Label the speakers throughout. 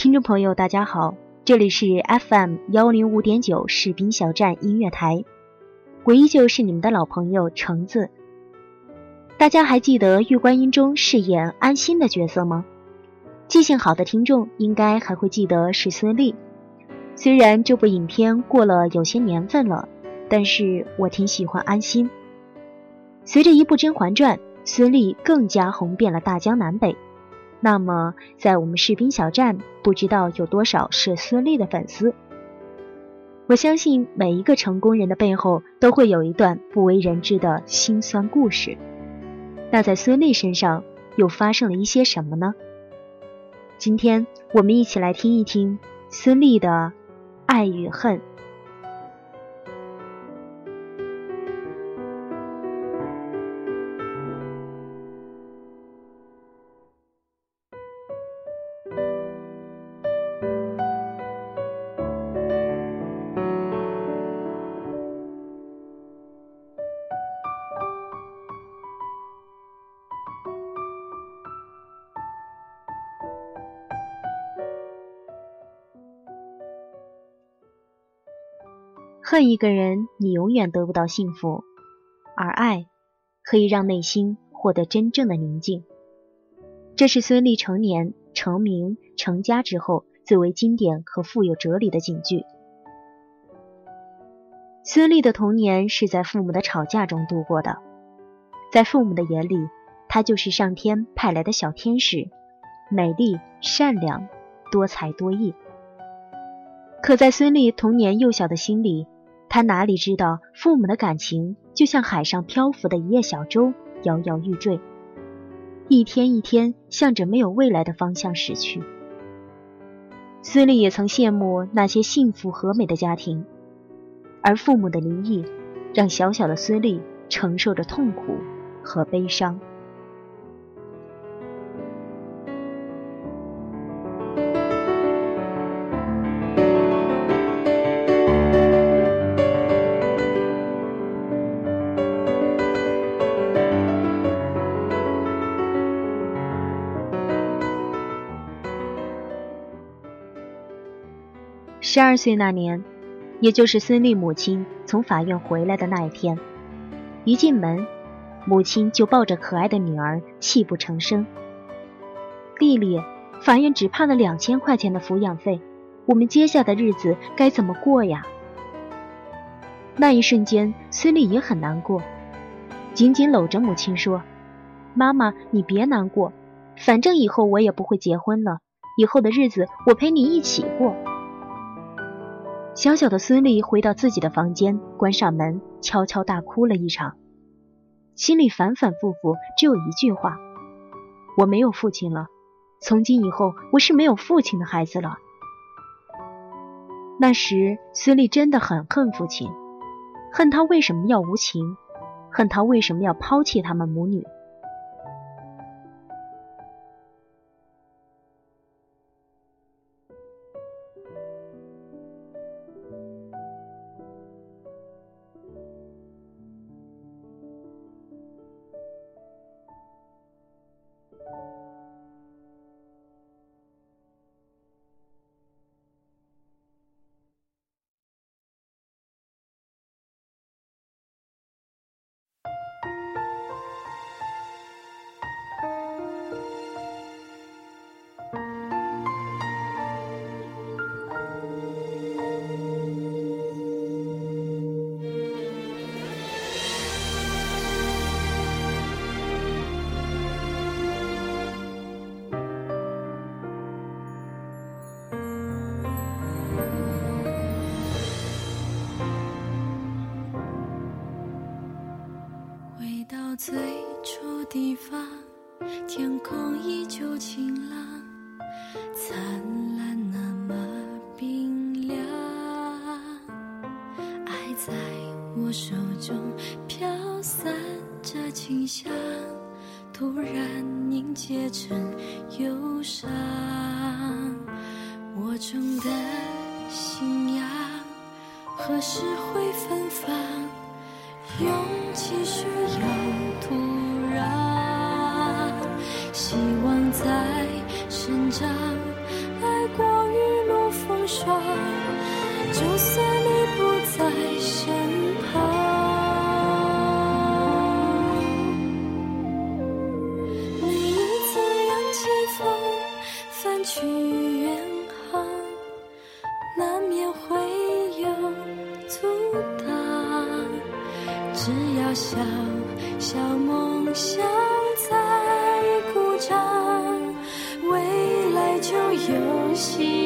Speaker 1: 听众朋友，大家好，这里是 FM 幺零五点九士兵小站音乐台，我依旧是你们的老朋友橙子。大家还记得《玉观音》中饰演安心的角色吗？记性好的听众应该还会记得是孙俪。虽然这部影片过了有些年份了，但是我挺喜欢安心。随着一部《甄嬛传》，孙俪更加红遍了大江南北。那么，在我们士兵小站，不知道有多少是孙俪的粉丝。我相信每一个成功人的背后，都会有一段不为人知的辛酸故事。那在孙俪身上又发生了一些什么呢？今天我们一起来听一听孙俪的爱与恨。恨一个人，你永远得不到幸福；而爱，可以让内心获得真正的宁静。这是孙俪成年、成名、成家之后最为经典和富有哲理的警句。孙俪的童年是在父母的吵架中度过的，在父母的眼里，她就是上天派来的小天使，美丽、善良、多才多艺。可在孙俪童年幼小的心里，他哪里知道，父母的感情就像海上漂浮的一叶小舟，摇摇欲坠，一天一天向着没有未来的方向驶去。孙俪也曾羡慕那些幸福和美的家庭，而父母的离异，让小小的孙俪承受着痛苦和悲伤。十二岁那年，也就是孙俪母亲从法院回来的那一天，一进门，母亲就抱着可爱的女儿泣不成声。丽丽，法院只判了两千块钱的抚养费，我们接下的日子该怎么过呀？那一瞬间，孙俪也很难过，紧紧搂着母亲说：“妈妈，你别难过，反正以后我也不会结婚了，以后的日子我陪你一起过。”小小的孙俪回到自己的房间，关上门，悄悄大哭了一场，心里反反复复只有一句话：“我没有父亲了，从今以后我是没有父亲的孩子了。”那时，孙俪真的很恨父亲，恨他为什么要无情，恨他为什么要抛弃他们母女。
Speaker 2: 我手中飘散着清香，突然凝结成忧伤。我种的信仰，何时会芬芳？勇气需要土壤，小小梦想在鼓掌，未来就有希望。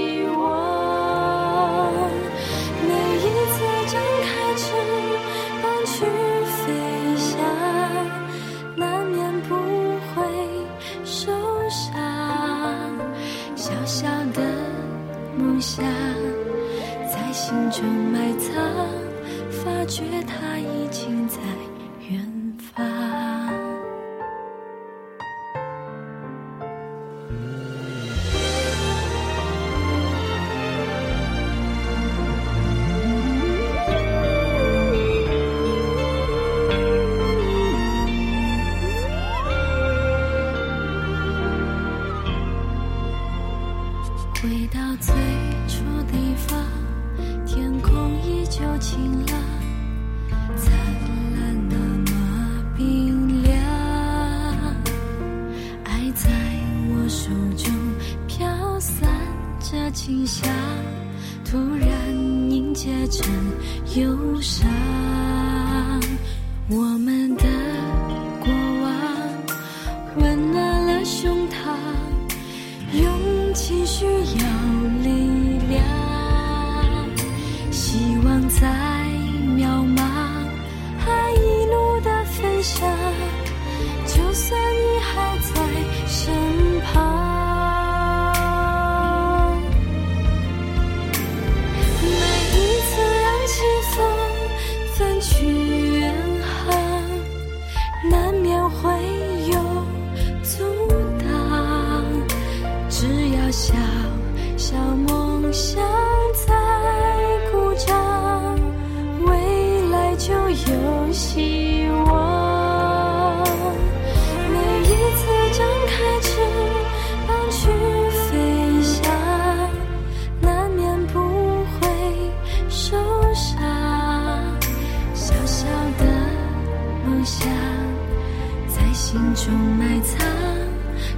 Speaker 2: 心中埋藏，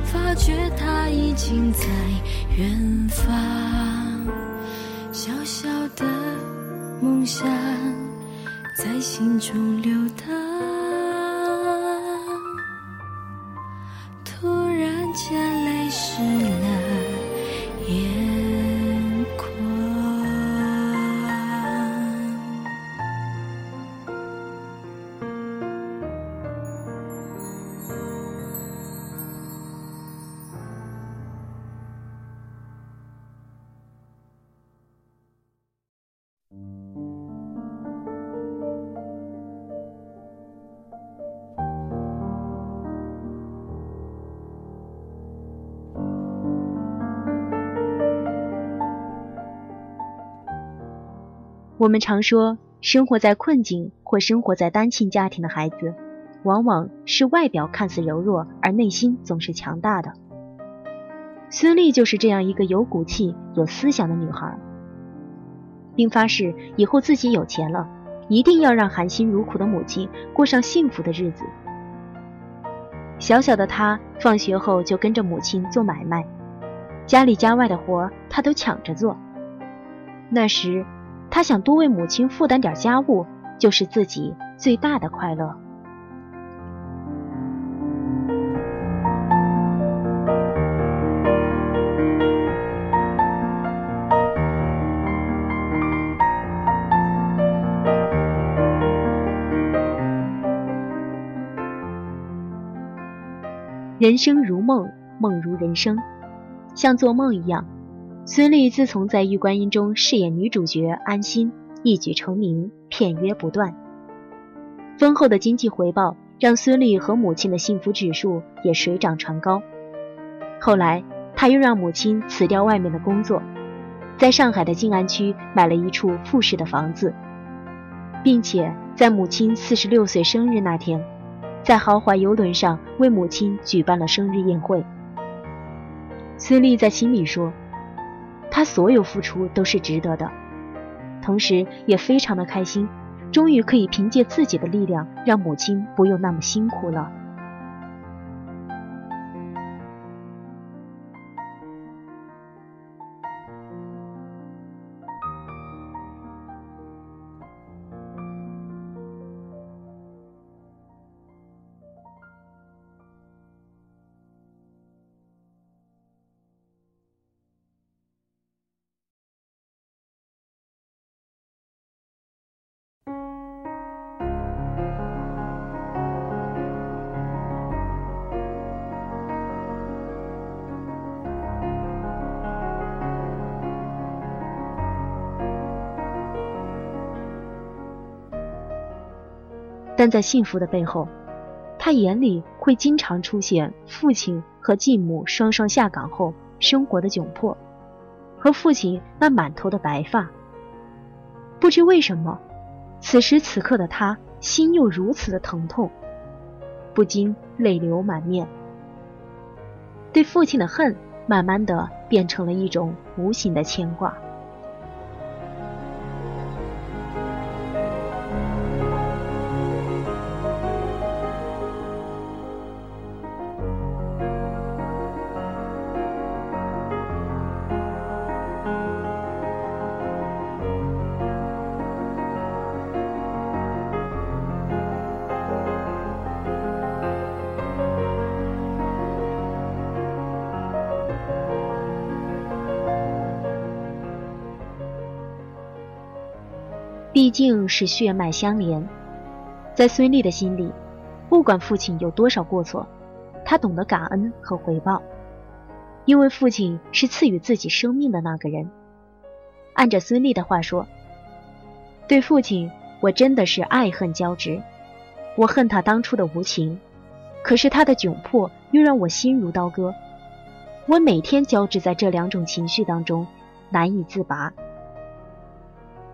Speaker 2: 发觉它已经在远方。小小的梦想。在心中流淌，
Speaker 1: 我们常说，生活在困境或生活在单亲家庭的孩子，往往是外表看似柔弱，而内心总是强大的。孙俪就是这样一个有骨气、有思想的女孩，并发誓以后自己有钱了，一定要让含辛茹苦的母亲过上幸福的日子。小小的她，放学后就跟着母亲做买卖，家里家外的活她都抢着做。那时，他想多为母亲负担点家务，就是自己最大的快乐。人生如梦，梦如人生，像做梦一样。孙俪自从在《玉观音》中饰演女主角安心，一举成名，片约不断。丰厚的经济回报让孙俪和母亲的幸福指数也水涨船高。后来，她又让母亲辞掉外面的工作，在上海的静安区买了一处复式的房子，并且在母亲四十六岁生日那天，在豪华游轮上为母亲举办了生日宴会。孙俪在心里说。他所有付出都是值得的，同时也非常的开心，终于可以凭借自己的力量让母亲不用那么辛苦了。但在幸福的背后，他眼里会经常出现父亲和继母双双下岗后生活的窘迫，和父亲那满头的白发。不知为什么，此时此刻的他心又如此的疼痛，不禁泪流满面。对父亲的恨，慢慢的变成了一种无形的牵挂。毕竟是血脉相连，在孙俪的心里，不管父亲有多少过错，她懂得感恩和回报，因为父亲是赐予自己生命的那个人。按着孙俪的话说，对父亲，我真的是爱恨交织。我恨他当初的无情，可是他的窘迫又让我心如刀割。我每天交织在这两种情绪当中，难以自拔。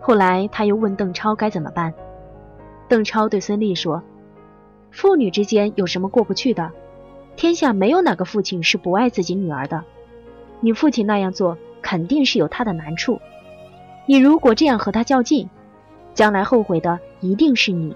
Speaker 1: 后来他又问邓超该怎么办，邓超对孙俪说：“父女之间有什么过不去的？天下没有哪个父亲是不爱自己女儿的。你父亲那样做肯定是有他的难处，你如果这样和他较劲，将来后悔的一定是你。”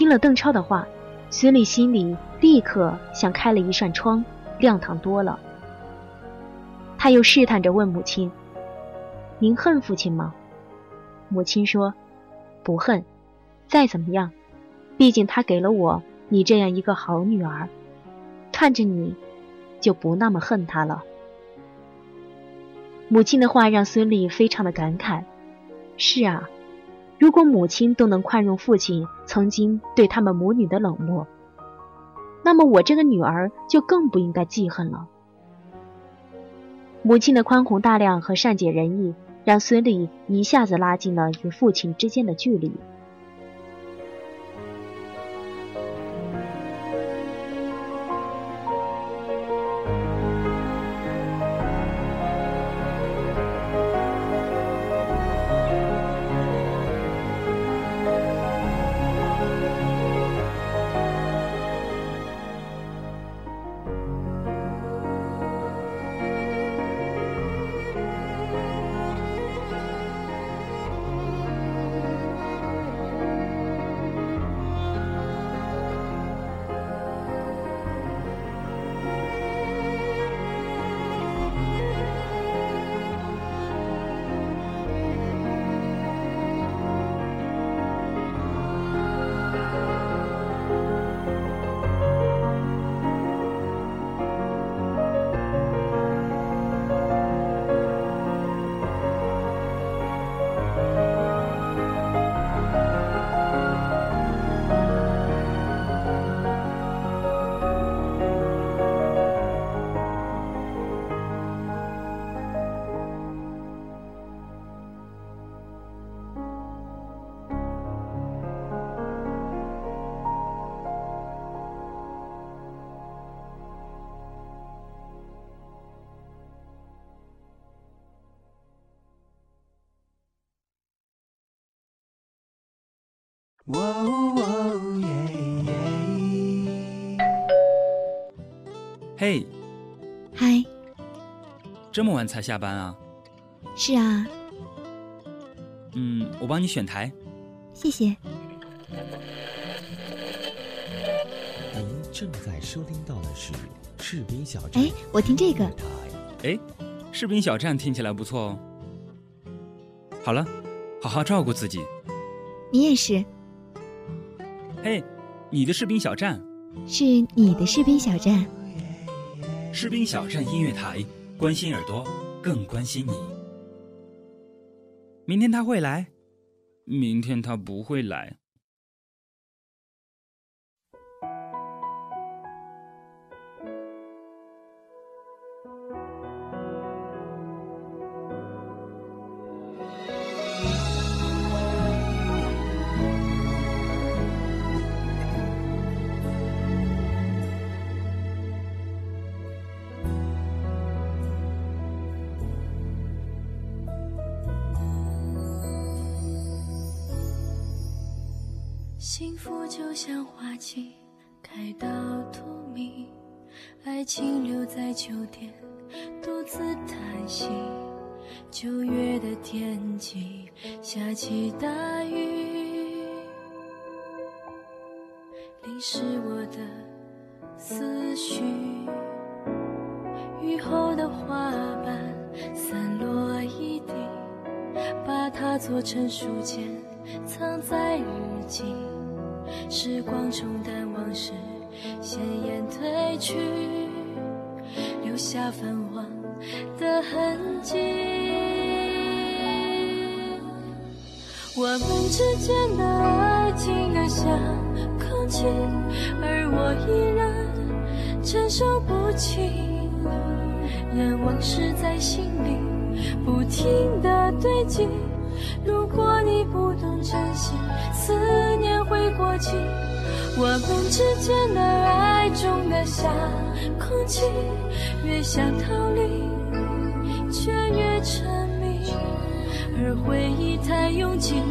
Speaker 1: 听了邓超的话，孙俪心里立刻像开了一扇窗，亮堂多了。他又试探着问母亲：“您恨父亲吗？”母亲说：“不恨，再怎么样，毕竟他给了我你这样一个好女儿，看着你，就不那么恨他了。”母亲的话让孙俪非常的感慨：“是啊。”如果母亲都能宽容父亲曾经对他们母女的冷漠，那么我这个女儿就更不应该记恨了。母亲的宽宏大量和善解人意，让孙俪一下子拉近了与父亲之间的距离。
Speaker 3: 嘿，
Speaker 4: 嗨，
Speaker 3: 这么晚才下班啊？
Speaker 4: 是啊，
Speaker 3: 嗯，我帮你选台。
Speaker 4: 谢谢。
Speaker 5: 您正在收听到的是士兵小站。
Speaker 4: 哎，我听这个。
Speaker 3: 哎，士兵小站听起来不错哦。好了，好好照顾自己。
Speaker 4: 你也是。
Speaker 3: 嘿，你的士兵小站。
Speaker 4: 是你的士兵小站。
Speaker 3: 士兵小站音乐台，关心耳朵，更关心你。明天他会来，明天他不会来。
Speaker 2: 开到荼蘼，爱情留在秋天，独自叹息。九月的天气，下起大雨，淋湿我的思绪。雨后的花瓣散落一地，把它做成书签，藏在日记。时光冲淡往事，鲜艳褪去，留下泛黄的痕迹。我们之间的爱静得像空气，而我依然承受不起。任往事在心里不停地堆积。如果你不懂珍惜，思念会过期。我们之间的爱重得像空气，越想逃离，却越沉迷。而回忆太拥挤，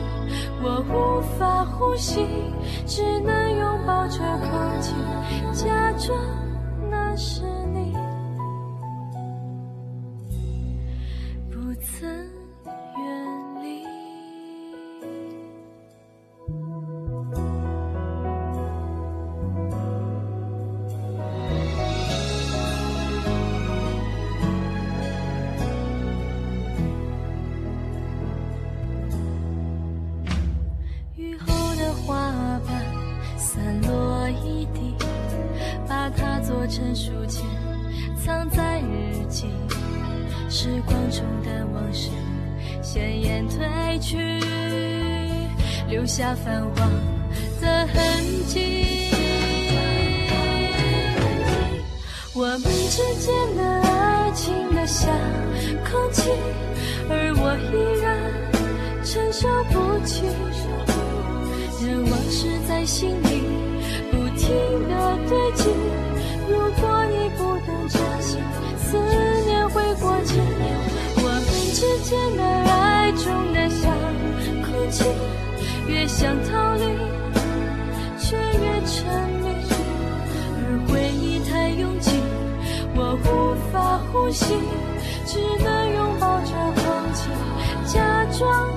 Speaker 2: 我无法呼吸，只能拥抱着空气，假装留下泛黄的痕迹。我们之间的爱情的像空气，而我依然承受不起。任往事在心里不停的堆积。想逃离，却越沉迷。而回忆太拥挤，我无法呼吸，只能拥抱着空气，假装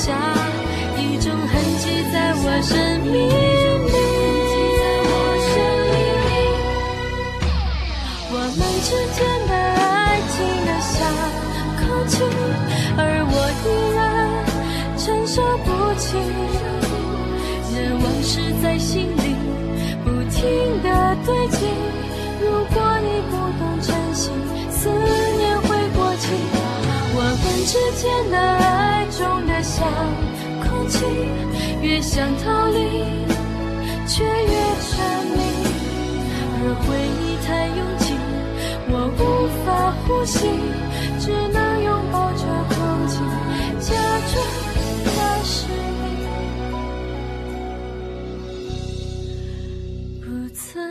Speaker 2: 下一种痕迹在我生命里。我们之间的爱静得像空气，而我依然承受不起。任往事在心里不停的堆积。如果你不懂珍惜，思念会过期。我们之间的爱想空气越想逃离却越沉迷而回忆太拥挤我无法呼吸只能拥抱着空气假装那是你。
Speaker 1: 不曾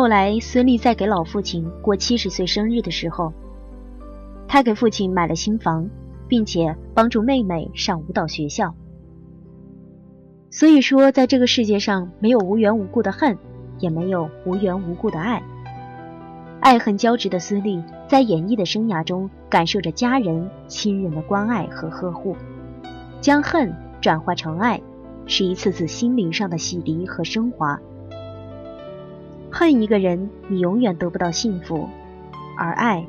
Speaker 1: 后来，孙俪在给老父亲过七十岁生日的时候，他给父亲买了新房，并且帮助妹妹上舞蹈学校。所以说，在这个世界上，没有无缘无故的恨，也没有无缘无故的爱。爱恨交织的孙俪，在演艺的生涯中，感受着家人、亲人的关爱和呵护，将恨转化成爱，是一次次心灵上的洗涤和升华。恨一个人，你永远得不到幸福；而爱，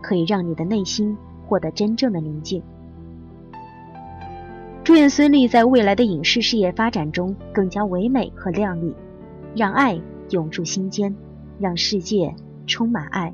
Speaker 1: 可以让你的内心获得真正的宁静。祝愿孙俪在未来的影视事业发展中更加唯美和靓丽，让爱永驻心间，让世界。充满爱。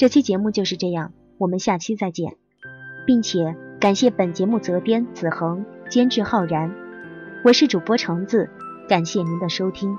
Speaker 1: 这期节目就是这样，我们下期再见，并且感谢本节目责编子恒，监制浩然，我是主播橙子，感谢您的收听。